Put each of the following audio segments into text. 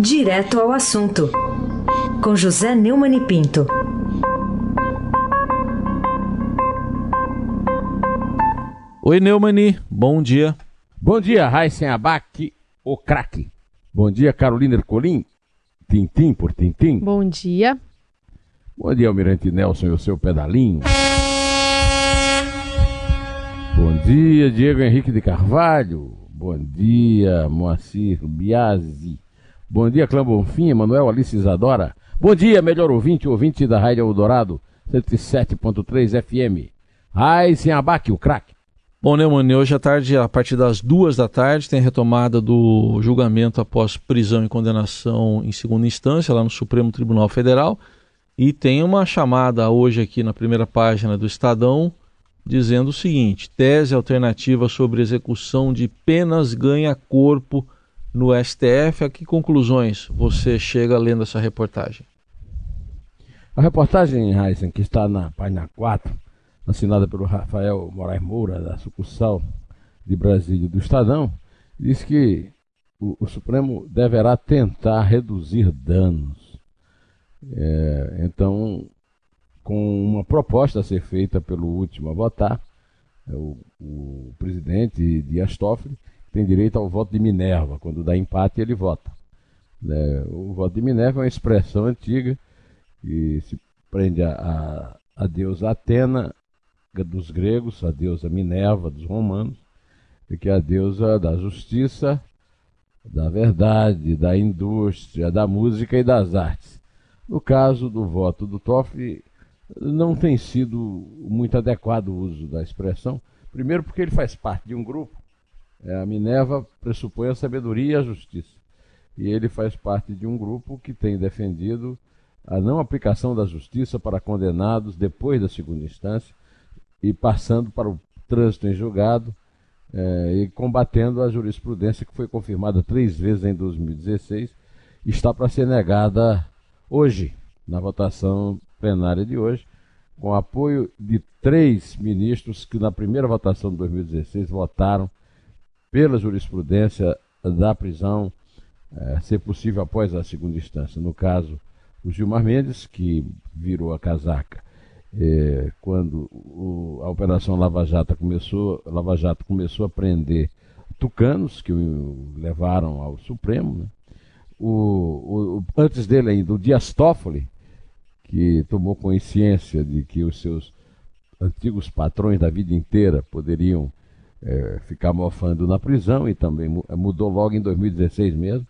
Direto ao assunto, com José Neumann e Pinto. Oi, Neumani, bom dia. Bom dia, Raíssen Abac, o craque. Bom dia, Carolina Ercolim, tintim por tintim. Bom dia. Bom dia, Almirante Nelson e o seu pedalinho. Bom dia, Diego Henrique de Carvalho. Bom dia, Moacir Biasi. Bom dia, Clã Bonfim, Emanuel Alice Isadora. Bom dia, melhor ouvinte, ouvinte da Rádio Eldorado, 107.3 FM. Raíssen Abac, o craque. Bom, Neumann, hoje à tarde, a partir das duas da tarde, tem retomada do julgamento após prisão e condenação em segunda instância, lá no Supremo Tribunal Federal. E tem uma chamada hoje aqui na primeira página do Estadão, dizendo o seguinte: tese alternativa sobre execução de penas ganha corpo no STF. A que conclusões você chega lendo essa reportagem? A reportagem, Heisen, que está na página 4, assinada pelo Rafael Moraes Moura, da sucursal de Brasília do Estadão, diz que o, o Supremo deverá tentar reduzir danos. É, então, com uma proposta a ser feita pelo último a votar, é o, o presidente Dias Toffoli tem direito ao voto de Minerva. Quando dá empate, ele vota. É, o voto de Minerva é uma expressão antiga que se prende a, a, a deusa Atena dos gregos, a deusa Minerva dos romanos, e que é a deusa da justiça, da verdade, da indústria, da música e das artes. No caso do voto do Toffoli, não tem sido muito adequado o uso da expressão, primeiro porque ele faz parte de um grupo, é, a Minerva pressupõe a sabedoria e a justiça, e ele faz parte de um grupo que tem defendido a não aplicação da justiça para condenados depois da segunda instância, e passando para o trânsito em julgado é, e combatendo a jurisprudência que foi confirmada três vezes em 2016 está para ser negada hoje, na votação plenária de hoje, com apoio de três ministros que na primeira votação de 2016 votaram pela jurisprudência da prisão é, ser possível após a segunda instância. No caso, o Gilmar Mendes, que virou a casaca é, quando o, a Operação Lava Jato começou, Lava Jato começou a prender tucanos que o levaram ao Supremo, né? o, o, antes dele ainda, o Dias Toffoli, que tomou consciência de que os seus antigos patrões da vida inteira poderiam é, ficar mofando na prisão e também mudou logo em 2016 mesmo.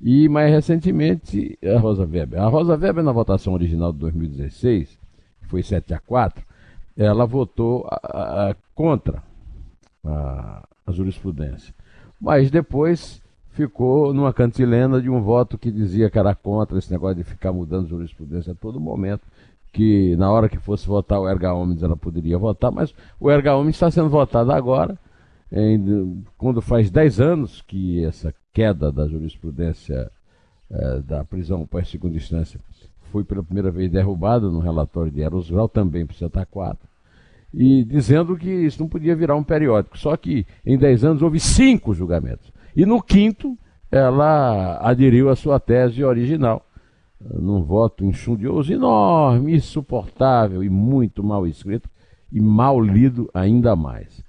E mais recentemente a Rosa Weber. A Rosa Weber, na votação original de 2016, foi 7 a 4, ela votou a, a, contra a, a jurisprudência. Mas depois ficou numa cantilena de um voto que dizia que era contra esse negócio de ficar mudando jurisprudência a todo momento, que na hora que fosse votar o erga omnes ela poderia votar, mas o erga omnes está sendo votado agora, em, quando faz 10 anos que essa queda da jurisprudência eh, da prisão pós segunda instância foi pela primeira vez derrubado no relatório de Eros Grau, também por Santa 4, e dizendo que isso não podia virar um periódico. Só que em 10 anos houve cinco julgamentos. E no quinto, ela aderiu à sua tese original, num voto enxundioso, enorme, insuportável e muito mal escrito e mal lido ainda mais.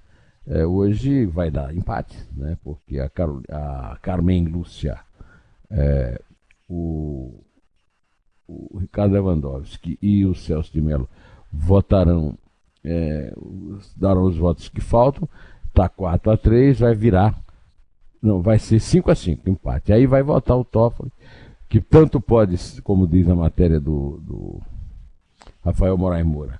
É, hoje vai dar empate, né, porque a, Carol, a Carmen Lúcia, é, o o Ricardo Lewandowski e o Celso de Mello votarão, é, darão os votos que faltam, está 4 a 3 vai virar, não, vai ser 5 a 5 empate. Aí vai votar o Toffoli, que tanto pode, como diz a matéria do, do Rafael Moraes Moura,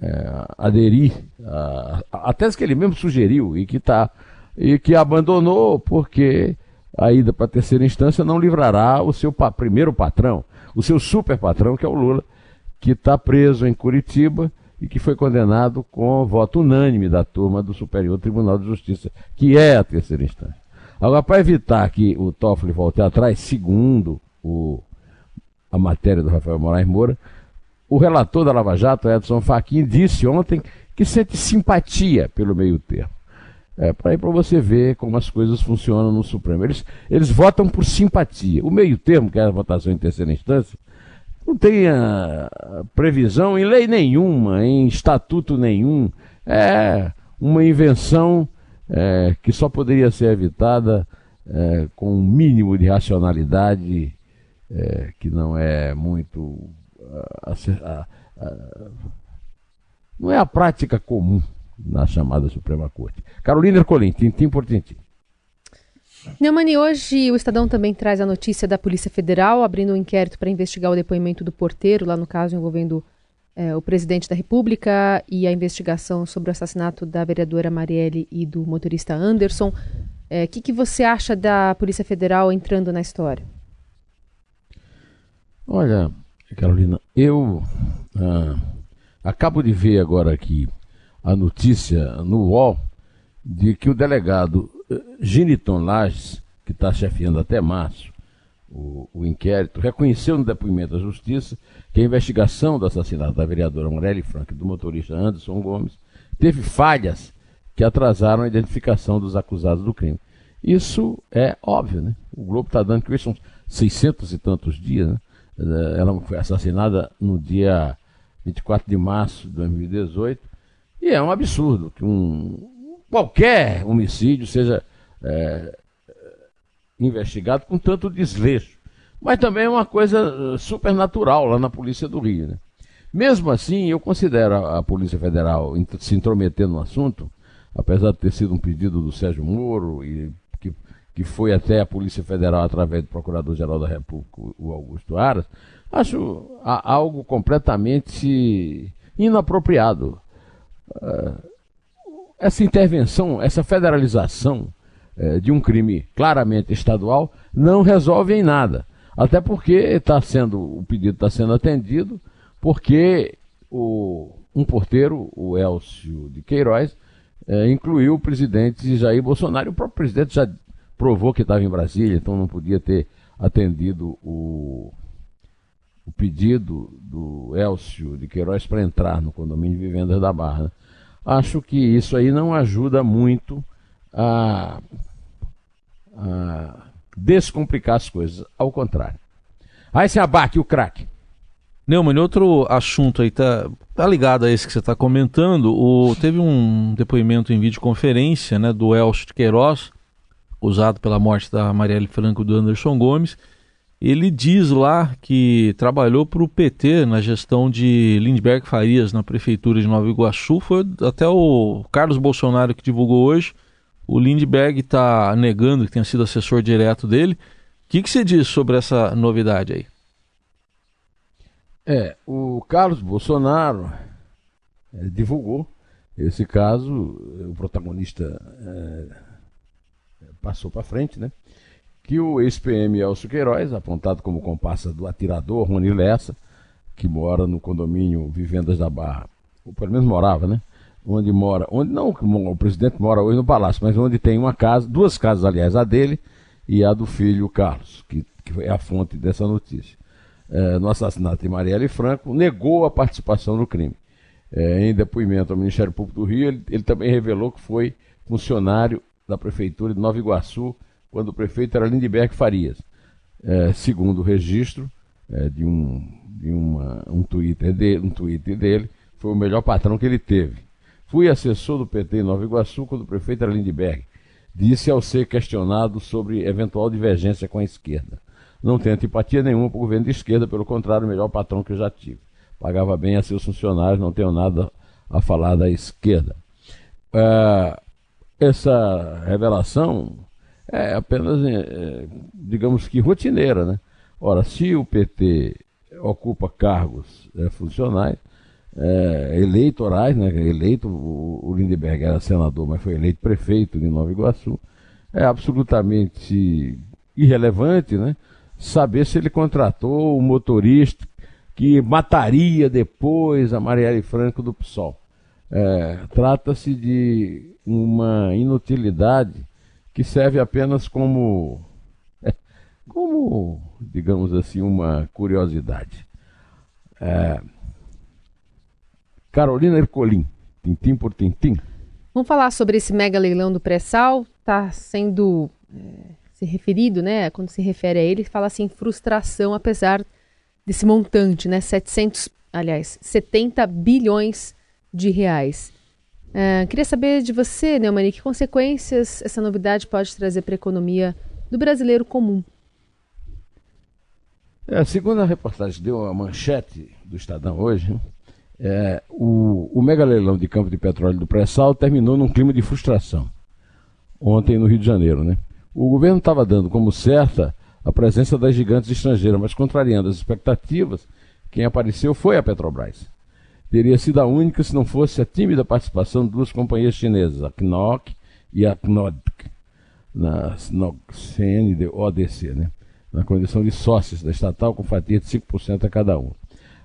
é, aderir a, a, tese que ele mesmo sugeriu e que tá, e que abandonou porque a ida para a terceira instância não livrará o seu pa, primeiro patrão, o seu super patrão, que é o Lula, que está preso em Curitiba e que foi condenado com voto unânime da turma do Superior Tribunal de Justiça, que é a terceira instância. Agora, para evitar que o Toffoli volte atrás, segundo o, a matéria do Rafael Moraes Moura, o relator da Lava Jato, Edson Fachin, disse ontem que sente simpatia pelo meio termo. É, para você ver como as coisas funcionam no Supremo. Eles, eles votam por simpatia. O meio termo, que é a votação em terceira instância, não tem a previsão em lei nenhuma, em estatuto nenhum. É uma invenção é, que só poderia ser evitada é, com um mínimo de racionalidade, é, que não é muito. A, a, a, não é a prática comum na chamada Suprema Corte. Carolina Ercolim, tintim por tintim. Neumani, hoje o Estadão também traz a notícia da Polícia Federal abrindo um inquérito para investigar o depoimento do porteiro, lá no caso envolvendo é, o presidente da República e a investigação sobre o assassinato da vereadora Marielle e do motorista Anderson. O é, que, que você acha da Polícia Federal entrando na história? Olha, Carolina, eu ah, acabo de ver agora aqui a notícia no UOL de que o delegado eh, Giniton Lages, que está chefiando até março o, o, inquérito, reconheceu no depoimento à Justiça que a investigação do assassinato da vereadora Morelli Frank e do motorista Anderson Gomes teve falhas que atrasaram a identificação dos acusados do crime. Isso é óbvio, né? O Globo está dando que são 600 e tantos dias, né? Eh, ela foi assassinada no dia 24 de março de 2018 e é um absurdo que um, qualquer homicídio seja é, investigado com tanto desleixo. Mas também é uma coisa supernatural lá na Polícia do Rio. Né? Mesmo assim, eu considero a, Polícia Federal se intrometer no assunto, apesar de ter sido um pedido do Sérgio Moro e que, foi até a Polícia Federal através do Procurador-Geral da República, o Augusto Aras, acho algo completamente inapropriado. Ah, essa intervenção, essa federalização eh, de um crime claramente estadual não resolve em nada. Até porque está sendo, o pedido está sendo atendido, porque o, um porteiro, o Elcio de Queiroz, eh, incluiu o presidente Jair Bolsonaro. O próprio presidente já provou que estava em Brasília, então não podia ter atendido o, o pedido do Elcio de Queiroz para entrar no condomínio de vivendas da Barra. Né? Acho que isso aí não ajuda muito a, a descomplicar as coisas, ao contrário. Aí se abaque o craque. Neumann, outro assunto aí tá, tá ligado a esse que você está comentando. O, teve um depoimento em videoconferência né, do Elcio de Queiroz, acusado pela morte da Marielle Franco do Anderson Gomes ele diz lá que trabalhou para o PT na gestão de Lindbergh Farias na prefeitura de Nova Iguaçu. Foi até o Carlos Bolsonaro que divulgou hoje. O Lindbergh está negando que tenha sido assessor direto dele. O que, que você diz sobre essa novidade aí? É, o Carlos Bolsonaro é, divulgou esse caso, o protagonista é, passou para frente, né? que o ex-PM Elcio Queiroz, apontado como comparsa do atirador Rony Lessa, que mora no condomínio Vivendas da Barra, ou pelo menos morava, né? Onde mora, onde não o presidente mora hoje no palácio, mas onde tem uma casa, duas casas, aliás, a dele e a do filho Carlos, que, que é a fonte dessa notícia. É, no assassinato de Marielle Franco, negou a participação no crime. É, em depoimento ao Ministério Público do Rio, ele, ele também revelou que foi funcionário da Prefeitura de Nova Iguaçu quando o prefeito era Lindbergh Farias. É, segundo o registro é, de, um, de uma, um, Twitter de, um Twitter dele, foi o melhor patrão que ele teve. Fui assessor do PT em Nova Iguaçu quando o prefeito era Lindbergh. Disse ao ser questionado sobre eventual divergência com a esquerda. Não tenho antipatia nenhuma para o governo de esquerda, pelo contrário, o melhor patrão que eu já tive. Pagava bem a seus funcionários, não tenho nada a falar da esquerda. É, essa revelação é apenas, é, digamos que, rotineira. Né? Ora, se o PT ocupa cargos é, funcionais, é, eleitorais, né? eleito, o, Lindbergh era senador, mas foi eleito prefeito de Nova Iguaçu, é absolutamente irrelevante né? saber se ele contratou o motorista que mataria depois a Marielle Franco do PSOL. É, Trata-se de uma inutilidade que serve apenas como, como digamos assim, uma curiosidade. É, Carolina Ercolim, tintim por tintim. Vamos falar sobre esse mega leilão do pré-sal. Está sendo é, se referido, né? Quando se refere a ele, fala assim frustração, apesar desse montante, né? 700, aliás, 70 bilhões de reais. Uh, queria saber de você, Neumani, que consequências essa novidade pode trazer para a economia do brasileiro comum? É, segundo a reportagem deu a manchete do Estadão hoje, é, o, o mega leilão de campo de petróleo do pré-sal terminou num clima de frustração ontem no Rio de Janeiro. Né? O governo estava dando como certa a presença das gigantes estrangeiras, mas contrariando as expectativas, quem apareceu foi a Petrobras teria sido a única se não fosse a tímida participação de duas companhias chinesas, a KNOC e a KNODC, na CNODC, né? na condição de sócios da estatal com fatia de 5% a cada um.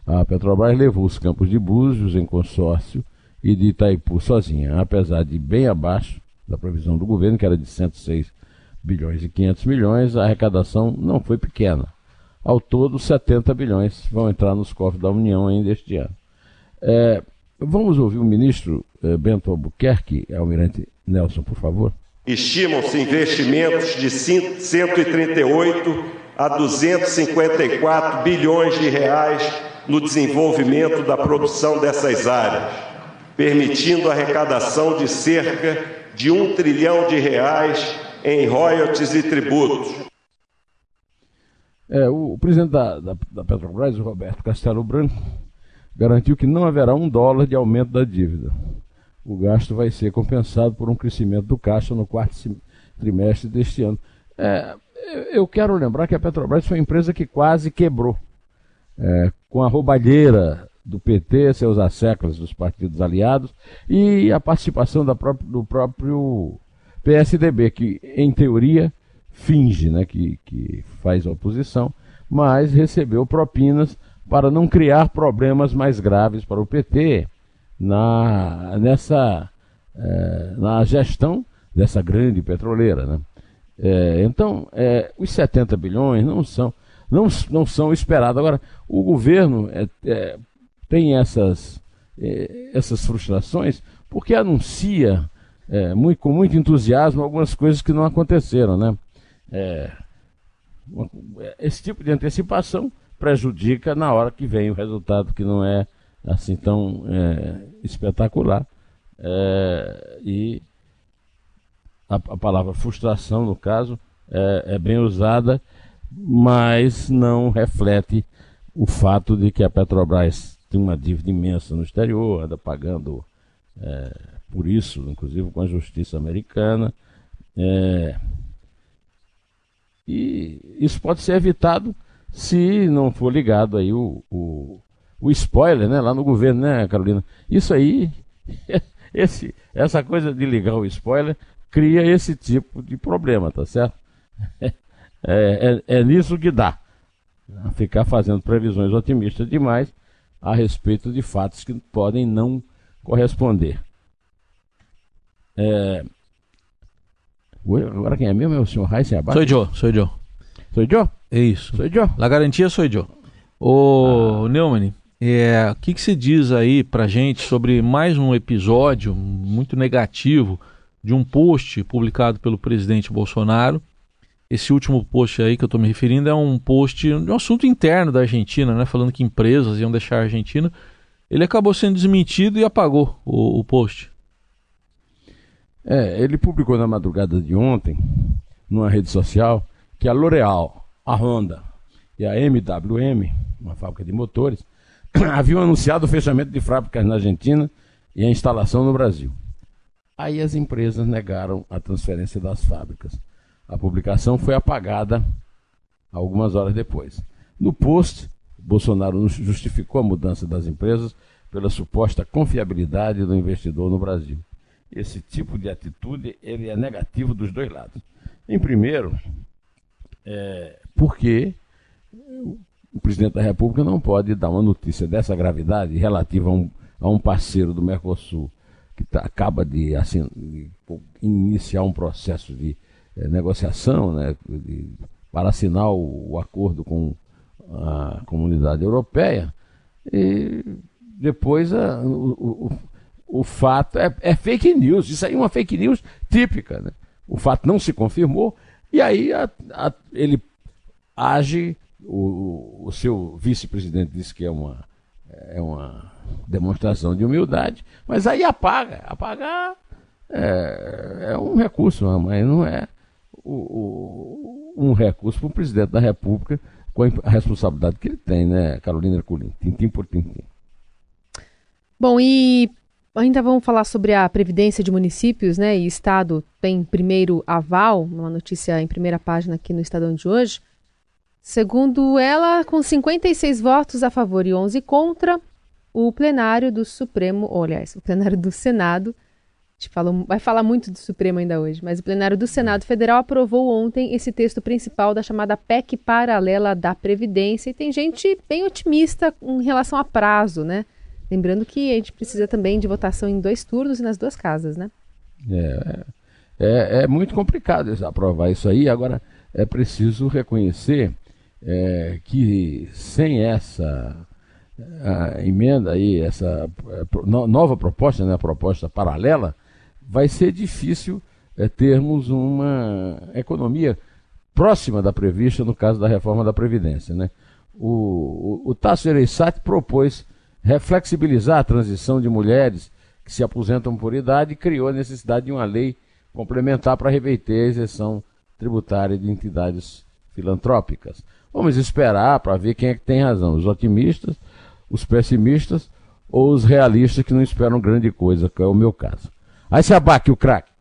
A Petrobras levou os campos de Búzios em consórcio e de Itaipu sozinha, apesar de bem abaixo da previsão do governo, que era de 106 bilhões e 500 milhões, a arrecadação não foi pequena. Ao todo, 70 bilhões vão entrar nos cofres da União ainda este ano. É, vamos ouvir o ministro é, Bento Albuquerque, Almirante Nelson, por favor. Estimam-se investimentos de 138 a 254 bilhões de reais no desenvolvimento da produção dessas áreas, permitindo a arrecadação de cerca de um trilhão de reais em royalties e tributos. É, o, o presidente da, da, da Petrobras, o Roberto Castelo Branco, garantiu que não haverá um dólar de aumento da dívida. O gasto vai ser compensado por um crescimento do caixa no quarto trimestre deste ano. É, eu quero lembrar que a Petrobras foi uma empresa que quase quebrou. É, com a roubalheira do PT, seus asseclas dos partidos aliados e a participação do próprio PSDB, que em teoria finge né, que, que faz oposição, mas recebeu propinas para não criar problemas mais graves para o PT na, nessa, é, na gestão dessa grande petroleira. Né? É, então, é, os 70 bilhões não são, não, não são esperados. Agora, o governo tem essas, essas frustrações porque anuncia muito, com muito entusiasmo algumas coisas que não aconteceram. Né? esse tipo de antecipação prejudica na hora que vem o resultado que não é assim tão é, espetacular. É, e a, a, palavra frustração, no caso, é, é, bem usada, mas não reflete o fato de que a Petrobras tem uma dívida imensa no exterior, anda pagando é, por isso, inclusive com a justiça americana. É, e isso pode ser evitado se não for ligado aí o, o, o spoiler, né, lá no governo, né, Carolina? Isso aí, esse, essa coisa de ligar o spoiler cria esse tipo de problema, tá certo? É, é, é nisso que dá. Ficar fazendo previsões otimistas demais a respeito de fatos que podem não corresponder. É... Agora quem é mesmo é o senhor Heisen Abaixo? Sou eu, sou eu. Sou eu? É isso. Sou eu? La garantia sou eu. Ô, ah. Neumann, é, o que, que você diz aí pra gente sobre mais um episódio muito negativo de um post publicado pelo presidente Bolsonaro? Esse último post aí que eu estou me referindo é um post de um assunto interno da Argentina, né? Falando que empresas iam deixar a Argentina. Ele acabou sendo desmentido e apagou o, o post. É, ele publicou na madrugada de ontem, numa rede social, que a L'Oréal, a Honda e a MWM, uma fábrica de motores, haviam anunciado o fechamento de fábricas na Argentina e a instalação no Brasil. Aí as empresas negaram a transferência das fábricas. A publicação foi apagada algumas horas depois. No post, Bolsonaro justificou a mudança das empresas pela suposta confiabilidade do investidor no Brasil. Esse tipo de atitude ele é negativo dos dois lados. Em primeiro, é, porque o presidente da República não pode dar uma notícia dessa gravidade relativa a um, a um parceiro do Mercosul que tá, acaba de, assim, de iniciar um processo de é, negociação né, de, para assinar o, o, acordo com a comunidade europeia e depois a, o, o fato é, é, fake news. Isso aí é uma fake news típica. Né? O fato não se confirmou e aí a, a, ele age. O, o seu vice-presidente disse que é uma, é uma demonstração de humildade, mas aí apaga. Apagar é, é um recurso, mas não é o, o, um recurso para o presidente da República com a responsabilidade que ele tem, né, Carolina Ercolim? Tintim por tintim. Bom, e ainda vamos falar sobre a Previdência de Municípios, né? E Estado tem primeiro aval, uma notícia em primeira página aqui no Estadão de hoje. Segundo ela, com 56 votos a favor e 11 contra, o plenário do Supremo, ou, aliás, o plenário do Senado, a gente falou, vai falar muito do Supremo ainda hoje, mas o plenário do Senado Federal aprovou ontem esse texto principal da chamada PEC paralela da Previdência. E tem gente bem otimista em relação a prazo, né? Lembrando que a gente precisa também de votação em dois turnos e nas duas casas, né? É, é, é muito complicado aprovar isso aí. Agora, é preciso reconhecer é, que sem essa emenda aí, essa é, nova proposta, né, a proposta paralela, vai ser difícil é, termos uma economia próxima da prevista no caso da reforma da Previdência. Né? O, o, o Tasso Ereissati propôs reflexibilizar a transição de mulheres que se aposentam por idade criou a necessidade de uma lei complementar para reverter a isenção tributária de entidades filantrópicas. Vamos esperar para ver quem é que tem razão, os otimistas, os pessimistas ou os realistas que não esperam grande coisa, que é o meu caso. Aí se abaque o craque.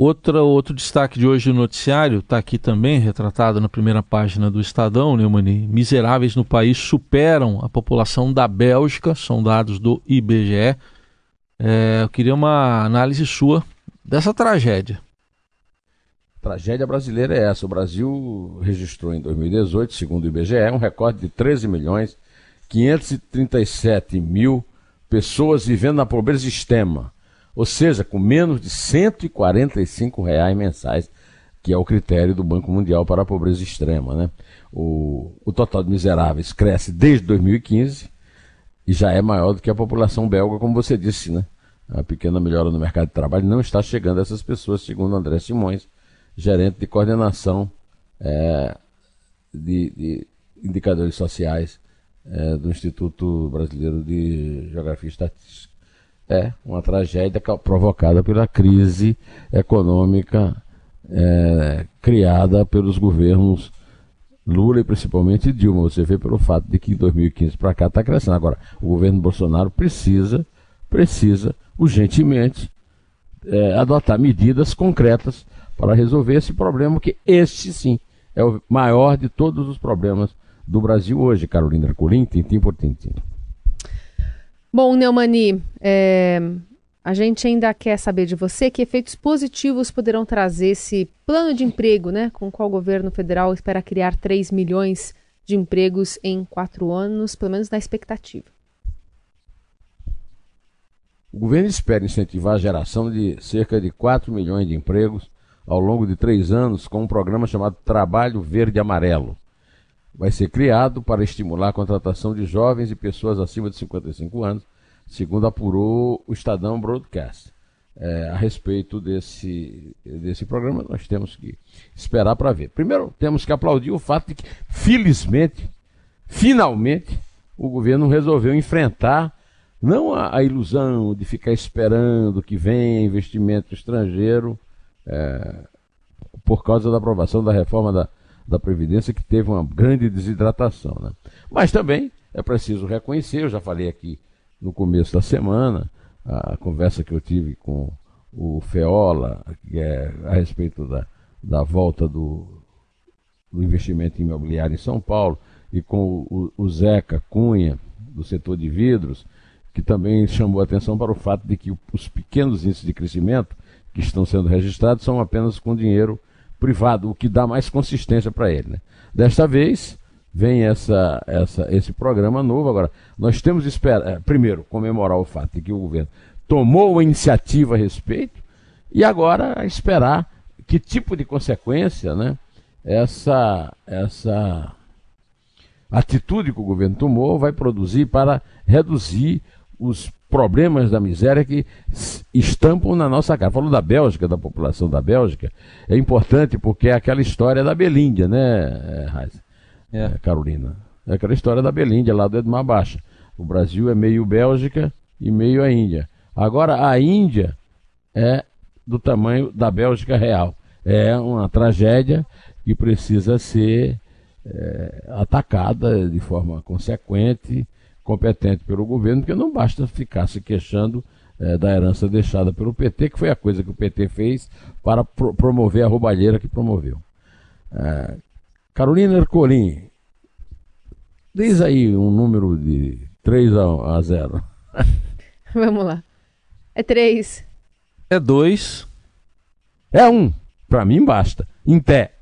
Outra, outro destaque de hoje no noticiário, está aqui também, retratado na primeira página do Estadão, Neumani. Miseráveis no país superam a população da Bélgica, são dados do IBGE. É, eu queria uma análise sua dessa tragédia. Tragédia brasileira é essa. O Brasil registrou em 2018, segundo o IBGE, um recorde de 13 milhões 537 mil pessoas vivendo na pobreza extrema ou seja, com menos de 145 reais mensais, que é o critério do Banco Mundial para a pobreza extrema. Né? O, o total de miseráveis cresce desde 2015 e já é maior do que a população belga, como você disse. Né? A pequena melhora no mercado de trabalho não está chegando a essas pessoas, segundo André Simões, gerente de coordenação é, de, de, indicadores sociais é, do Instituto Brasileiro de Geografia e Estatística é uma tragédia provocada pela crise econômica é, criada pelos governos Lula e principalmente Dilma. Você vê pelo fato de que em 2015 para cá está crescendo. Agora, o governo Bolsonaro precisa, precisa urgentemente é, adotar medidas concretas para resolver esse problema, que este sim é o maior de todos os problemas do Brasil hoje, Carolina Ercolim, tintim por tintim. Bom, Neumani, é, a gente ainda quer saber de você que efeitos positivos poderão trazer esse plano de emprego, né, com qual o governo federal espera criar 3 milhões de empregos em quatro anos, pelo menos na expectativa. O governo espera incentivar a geração de cerca de 4 milhões de empregos ao longo de três anos com um programa chamado Trabalho Verde Amarelo vai ser criado para estimular a contratação de jovens e pessoas acima de 55 anos, segundo apurou o Estadão Broadcast. É, a respeito desse, desse programa, nós temos que esperar para ver. Primeiro, temos que aplaudir o fato de que, felizmente, finalmente, o governo resolveu enfrentar não a, a ilusão de ficar esperando que venha investimento estrangeiro é, por causa da aprovação da reforma da, da Previdência que teve uma grande desidratação. Né? Mas também é preciso reconhecer, eu já falei aqui no começo da semana, a conversa que eu tive com o Feola, que é a respeito da, da volta do, do investimento imobiliário em São Paulo, e com o, o Zeca Cunha, do setor de vidros, que também chamou atenção para o fato de que os pequenos índices de crescimento que estão sendo registrados são apenas com dinheiro privado, o que dá mais consistência para ele. Né? Desta vez, vem essa, essa, esse programa novo. Agora, nós temos esperar, é, primeiro, comemorar o fato de que o governo tomou a iniciativa a respeito e agora esperar que tipo de consequência né, essa, essa atitude que o governo tomou vai produzir para reduzir os problemas da miséria que estampam na nossa cara. Falou da Bélgica, da população da Bélgica, é importante porque é aquela história da Belíndia, né, Raiz? É. é. Carolina? É aquela história da Belíndia, lá do Edmar Baixa. O Brasil é meio Bélgica e meio a Índia. Agora, a Índia é do tamanho da Bélgica real. É uma tragédia que precisa ser é, atacada de forma consequente, competente pelo governo, porque não basta ficar se queixando é, da herança deixada pelo PT, que foi a coisa que o PT fez para pro promover a roubalheira que promoveu. É, Carolina Ercolim, diz aí um número de 3 a 0. Vamos lá. É 3. É 2. É 1. Um. Para mim basta. Em pé.